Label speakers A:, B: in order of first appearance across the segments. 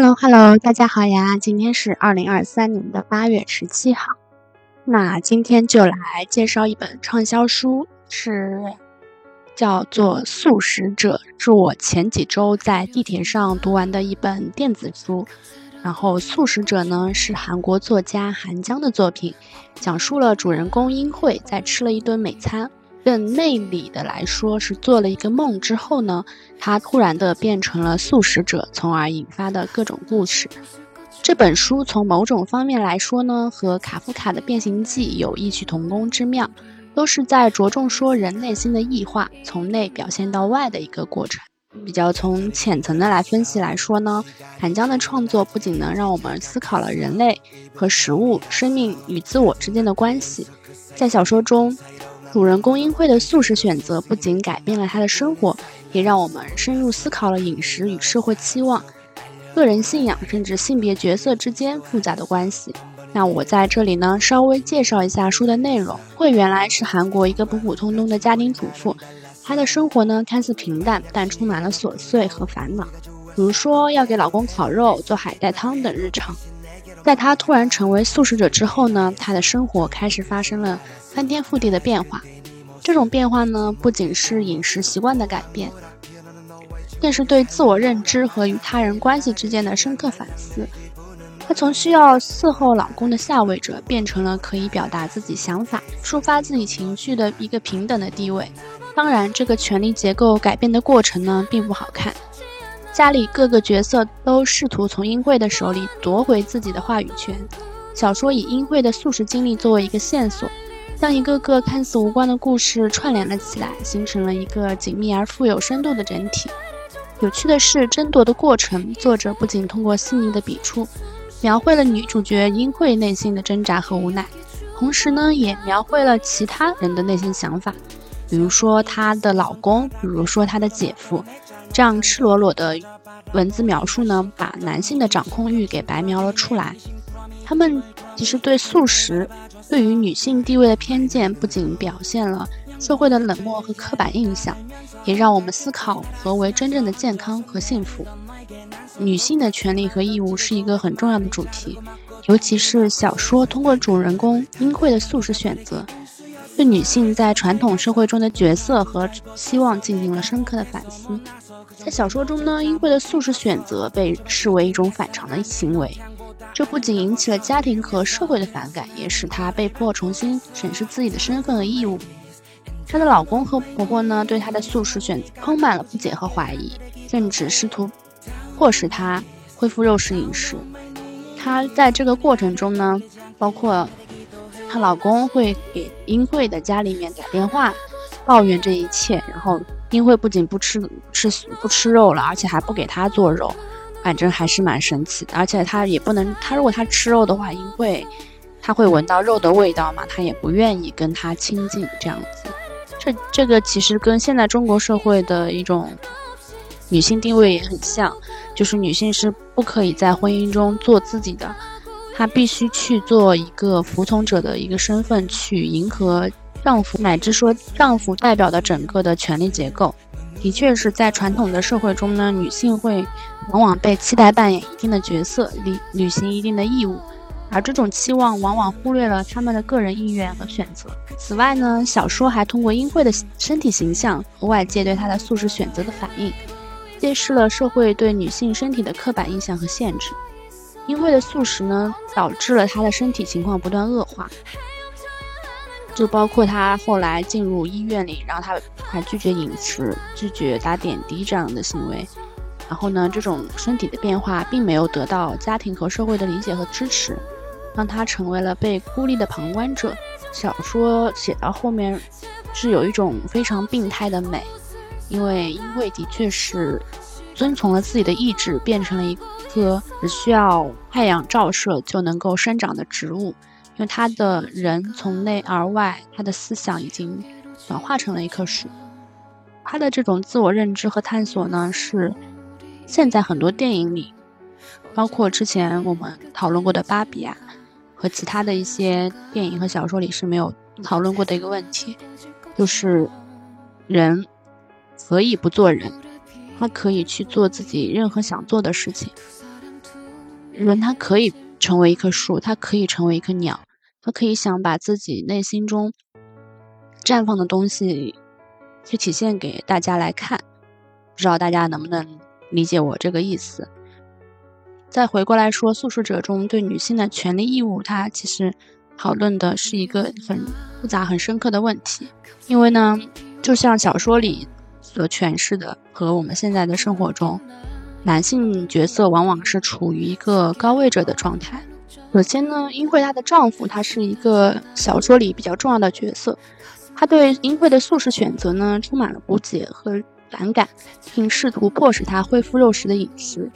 A: Hello，Hello，大家好呀！今天是二零二三年的八月十七号，那今天就来介绍一本畅销书，是叫做《素食者》，是我前几周在地铁上读完的一本电子书。然后，《素食者》呢是韩国作家韩江的作品，讲述了主人公英惠在吃了一顿美餐。更内里的来说，是做了一个梦之后呢，他突然的变成了素食者，从而引发的各种故事。这本书从某种方面来说呢，和卡夫卡的《变形记》有异曲同工之妙，都是在着重说人内心的异化，从内表现到外的一个过程。比较从浅层的来分析来说呢，韩江的创作不仅能让我们思考了人类和食物、生命与自我之间的关系，在小说中。主人公英惠的素食选择不仅改变了他的生活，也让我们深入思考了饮食与社会期望、个人信仰甚至性别角色之间复杂的关系。那我在这里呢，稍微介绍一下书的内容。惠原来是韩国一个普普通通的家庭主妇，她的生活呢看似平淡，但充满了琐碎和烦恼，比如说要给老公烤肉、做海带汤等日常。在她突然成为素食者之后呢，她的生活开始发生了。翻天覆地的变化，这种变化呢，不仅是饮食习惯的改变，更是对自我认知和与他人关系之间的深刻反思。她从需要伺候老公的下位者，变成了可以表达自己想法、抒发自己情绪的一个平等的地位。当然，这个权力结构改变的过程呢，并不好看。家里各个角色都试图从英惠的手里夺回自己的话语权。小说以英惠的素食经历作为一个线索。将一个个看似无关的故事串联了起来，形成了一个紧密而富有深度的整体。有趣的是，争夺的过程，作者不仅通过细腻的笔触，描绘了女主角英惠内心的挣扎和无奈，同时呢，也描绘了其他人的内心想法，比如说她的老公，比如说她的姐夫。这样赤裸裸的文字描述呢，把男性的掌控欲给白描了出来。他们其实对素食。对于女性地位的偏见，不仅表现了社会的冷漠和刻板印象，也让我们思考何为真正的健康和幸福。女性的权利和义务是一个很重要的主题，尤其是小说通过主人公英惠的素食选择，对女性在传统社会中的角色和希望进行了深刻的反思。在小说中呢，英惠的素食选择被视为一种反常的行为。这不仅引起了家庭和社会的反感，也使她被迫重新审视自己的身份和义务。她的老公和婆婆呢，对她的素食选择充满了不解和怀疑，甚至试图迫使她恢复肉食饮食。她在这个过程中呢，包括她老公会给英惠的家里面打电话抱怨这一切，然后英惠不仅不吃吃不吃肉了，而且还不给他做肉。反正还是蛮神奇的，而且他也不能，他如果他吃肉的话，英慧他会闻到肉的味道嘛，他也不愿意跟他亲近这样子。这这个其实跟现在中国社会的一种女性定位也很像，就是女性是不可以在婚姻中做自己的，她必须去做一个服从者的一个身份，去迎合丈夫，乃至说丈夫代表的整个的权力结构。的确是在传统的社会中呢，女性会往往被期待扮演一定的角色，履履行一定的义务，而这种期望往往忽略了他们的个人意愿和选择。此外呢，小说还通过英惠的身体形象和外界对她的素食选择的反应，揭示了社会对女性身体的刻板印象和限制。英惠的素食呢，导致了她的身体情况不断恶化。就包括他后来进入医院里，然后他还拒绝饮食、拒绝打点滴这样的行为。然后呢，这种身体的变化并没有得到家庭和社会的理解和支持，让他成为了被孤立的旁观者。小说写到后面是有一种非常病态的美，因为因为的确是遵从了自己的意志，变成了一棵只需要太阳照射就能够生长的植物。因为他的人从内而外，他的思想已经转化成了一棵树。他的这种自我认知和探索呢，是现在很多电影里，包括之前我们讨论过的《芭比》啊，和其他的一些电影和小说里是没有讨论过的一个问题，就是人可以不做人，他可以去做自己任何想做的事情。人他可以成为一棵树，他可以成为一棵鸟，可以想把自己内心中绽放的东西。去体现给大家来看，不知道大家能不能理解我这个意思。再回过来说，素食者中对女性的权利义务，它其实讨论的是一个很复杂、很深刻的问题。因为呢，就像小说里所诠释的，和我们现在的生活中，男性角色往往是处于一个高位者的状态。首先呢，英惠她的丈夫他是一个小说里比较重要的角色。他对英惠的素食选择呢，充满了不解和反感，并试图迫使她恢复肉食的饮食。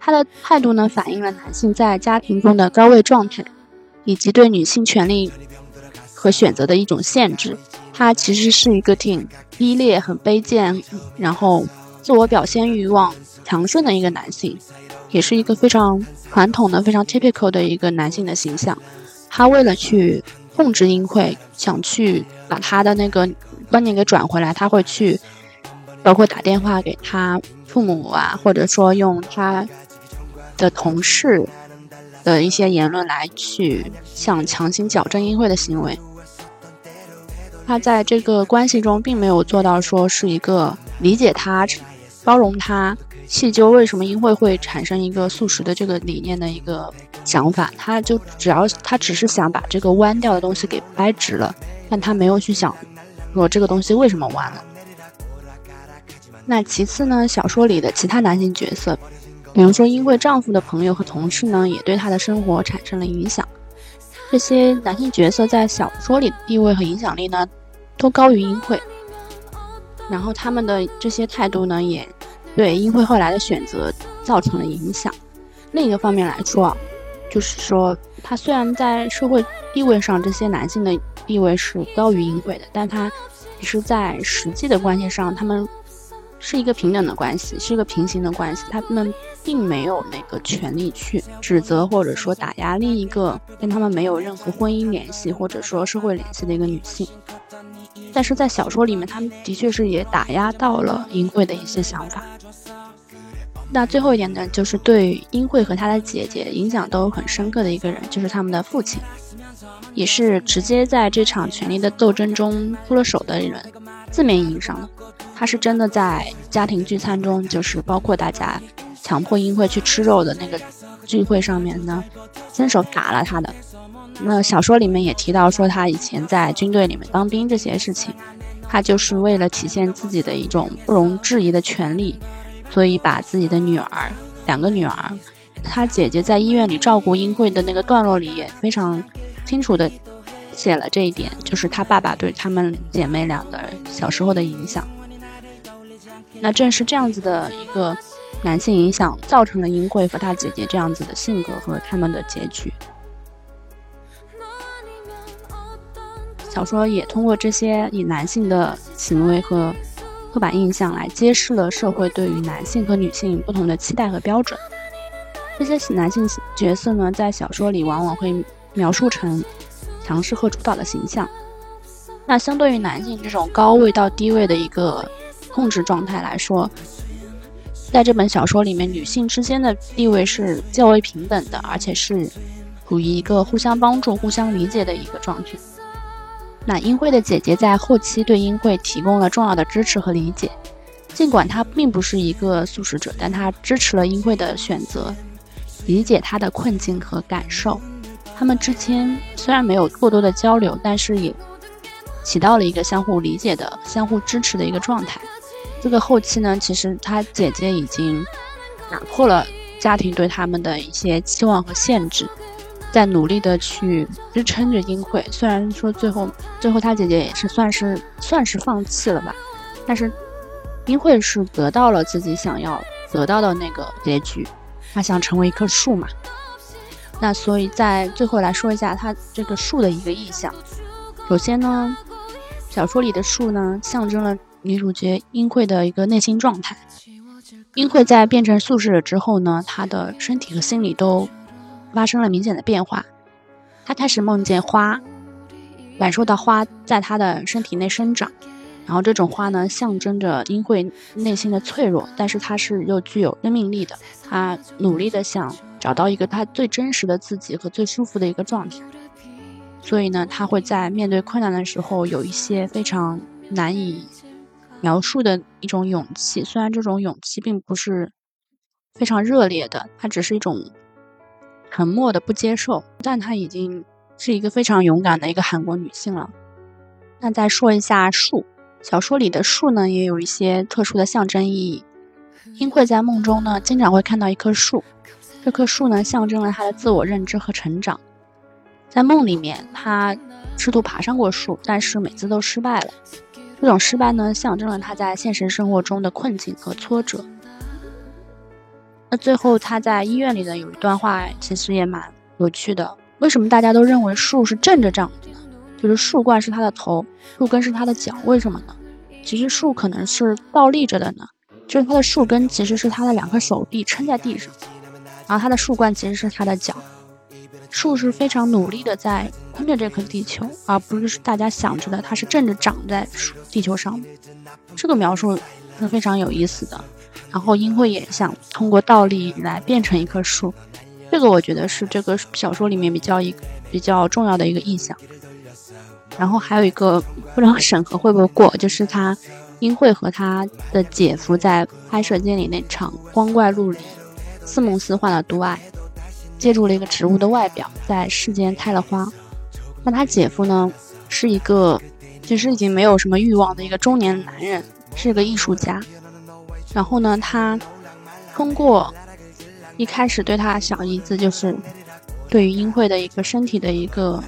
A: 他的态度呢，反映了男性在家庭中的高位状态，以及对女性权利和选择的一种限制。他其实是一个挺低劣、很卑贱，然后自我表现欲望强盛的一个男性，也是一个非常传统的、非常 typical 的一个男性的形象。他为了去控制英惠，想去。把他的那个观念给转回来，他会去，包括打电话给他父母啊，或者说用他的同事的一些言论来去想强行矫正英惠的行为。他在这个关系中并没有做到说是一个理解他、包容他、细究为什么英惠会产生一个素食的这个理念的一个想法。他就只要他只是想把这个弯掉的东西给掰直了。但他没有去想，说这个东西为什么弯了。那其次呢，小说里的其他男性角色，比如说因为丈夫的朋友和同事呢，也对她的生活产生了影响。这些男性角色在小说里的地位和影响力呢，都高于英惠。然后他们的这些态度呢，也对英惠后来的选择造成了影响。另一个方面来说啊，就是说他虽然在社会地位上，这些男性的地位是高于英惠的，但他其实，在实际的关系上，他们是一个平等的关系，是一个平行的关系。他们并没有那个权利去指责或者说打压另一个跟他们没有任何婚姻联系或者说社会联系的一个女性。但是在小说里面，他们的确是也打压到了英惠的一些想法。那最后一点呢，就是对英惠和她的姐姐影响都很深刻的一个人，就是他们的父亲。也是直接在这场权力的斗争中出了手的人，字面意义上的，他是真的在家庭聚餐中，就是包括大家强迫英惠去吃肉的那个聚会上面呢，伸手打了他的。那小说里面也提到说，他以前在军队里面当兵这些事情，他就是为了体现自己的一种不容置疑的权利，所以把自己的女儿，两个女儿，她姐姐在医院里照顾英惠的那个段落里也非常。清楚的写了这一点，就是她爸爸对他们姐妹俩的小时候的影响。那正是这样子的一个男性影响，造成了英惠和她姐姐这样子的性格和他们的结局。小说也通过这些以男性的行为和刻板印象来揭示了社会对于男性和女性不同的期待和标准。这些男性角色呢，在小说里往往会。描述成强势和主导的形象。那相对于男性这种高位到低位的一个控制状态来说，在这本小说里面，女性之间的地位是较为平等的，而且是处于一个互相帮助、互相理解的一个状态。那英惠的姐姐在后期对英惠提供了重要的支持和理解，尽管她并不是一个素食者，但她支持了英惠的选择，理解她的困境和感受。他们之间虽然没有过多的交流，但是也起到了一个相互理解的、相互支持的一个状态。这个后期呢，其实她姐姐已经打破了家庭对他们的一些期望和限制，在努力的去支撑着英惠。虽然说最后最后他姐姐也是算是算是放弃了吧，但是英惠是得到了自己想要得到的那个结局，她想成为一棵树嘛。那所以在最后来说一下他这个树的一个意象。首先呢，小说里的树呢，象征了女主角英惠的一个内心状态。英惠在变成素食者之后呢，她的身体和心理都发生了明显的变化。他开始梦见花，感受到花在他的身体内生长。然后这种花呢，象征着英惠内心的脆弱，但是她是又具有生命力的。她努力的想找到一个她最真实的自己和最舒服的一个状态。所以呢，他会在面对困难的时候有一些非常难以描述的一种勇气。虽然这种勇气并不是非常热烈的，它只是一种沉默的不接受，但她已经是一个非常勇敢的一个韩国女性了。那再说一下树。小说里的树呢，也有一些特殊的象征意义。英惠在梦中呢，经常会看到一棵树，这棵树呢，象征了她的自我认知和成长。在梦里面，她试图爬上过树，但是每次都失败了。这种失败呢，象征了她在现实生活中的困境和挫折。那最后，他在医院里的有一段话，其实也蛮有趣的。为什么大家都认为树是正着长的呢？就是树冠是它的头，树根是它的脚，为什么呢？其实树可能是倒立着的呢，就是它的树根其实是它的两颗手臂撑在地上，然后它的树冠其实是它的脚。树是非常努力的在撑着这颗地球，而不是大家想着的它是正着长在地球上。这个描述是非常有意思的。然后英惠也想通过倒立来变成一棵树，这个我觉得是这个小说里面比较一比较重要的一个意象。然后还有一个不知道审核会不会过，就是他英惠和他的姐夫在拍摄间里那场光怪陆离、似梦似幻的独爱，借助了一个植物的外表，在世间开了花。那他姐夫呢，是一个其实已经没有什么欲望的一个中年男人，是个艺术家。然后呢，他通过一开始对他小姨子，就是对于英惠的一个身体的一个。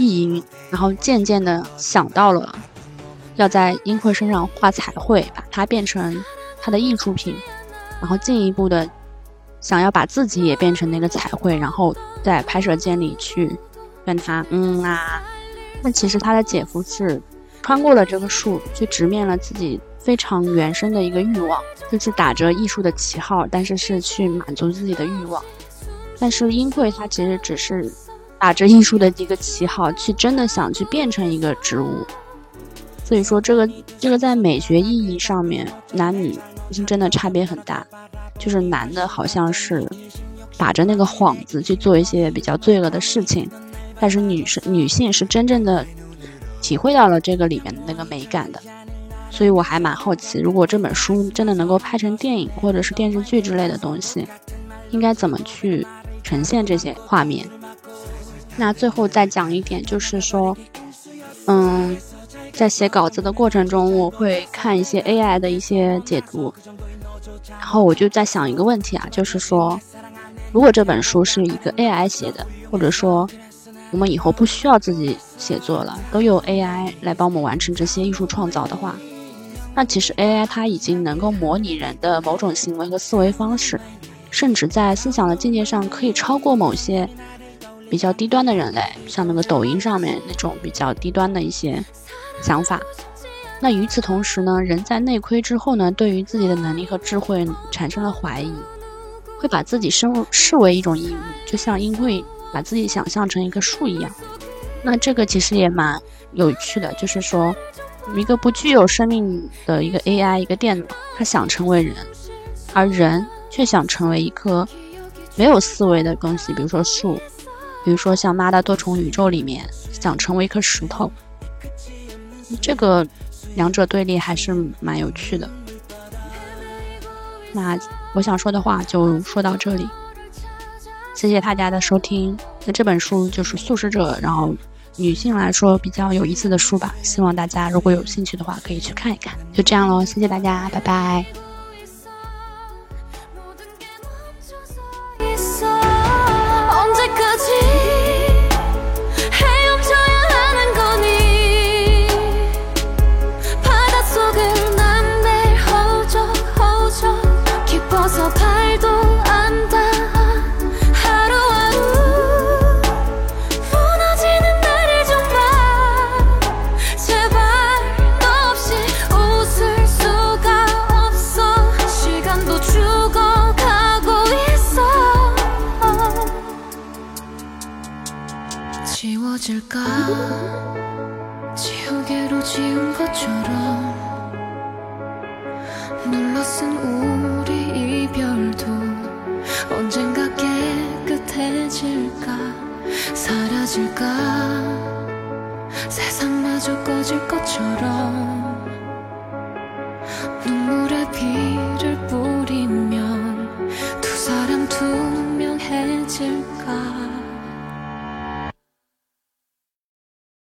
A: 意淫，然后渐渐的想到了要在英惠身上画彩绘，把它变成他的艺术品，然后进一步的想要把自己也变成那个彩绘，然后在拍摄间里去跟他嗯啊。那其实他的姐夫是穿过了这个树，去直面了自己非常原生的一个欲望，就是打着艺术的旗号，但是是去满足自己的欲望。但是英惠她其实只是。打着艺术的一个旗号，去真的想去变成一个植物，所以说这个这个在美学意义上面，男女是真的差别很大。就是男的好像是打着那个幌子去做一些比较罪恶的事情，但是女生女性是真正的体会到了这个里面的那个美感的。所以我还蛮好奇，如果这本书真的能够拍成电影或者是电视剧之类的东西，应该怎么去呈现这些画面？那最后再讲一点，就是说，嗯，在写稿子的过程中，我会看一些 AI 的一些解读，然后我就在想一个问题啊，就是说，如果这本书是一个 AI 写的，或者说我们以后不需要自己写作了，都有 AI 来帮我们完成这些艺术创造的话，那其实 AI 它已经能够模拟人的某种行为和思维方式，甚至在思想的境界上可以超过某些。比较低端的人类，像那个抖音上面那种比较低端的一些想法。那与此同时呢，人在内窥之后呢，对于自己的能力和智慧产生了怀疑，会把自己视视为一种异物，就像因为把自己想象成一棵树一样。那这个其实也蛮有趣的，就是说，一个不具有生命的一个 AI 一个电脑，它想成为人，而人却想成为一棵没有思维的东西，比如说树。比如说，像《妈的多重宇宙》里面想成为一颗石头，这个两者对立还是蛮有趣的。那我想说的话就说到这里，谢谢大家的收听。那这本书就是《素食者》，然后女性来说比较有意思的书吧。希望大家如果有兴趣的话，可以去看一看。就这样喽，谢谢大家，拜拜。 지우개로 지운 것처럼 눌러쓴 우리 이별도 언젠가 깨끗해질까? 사라질까? 세상마저 꺼질 것처럼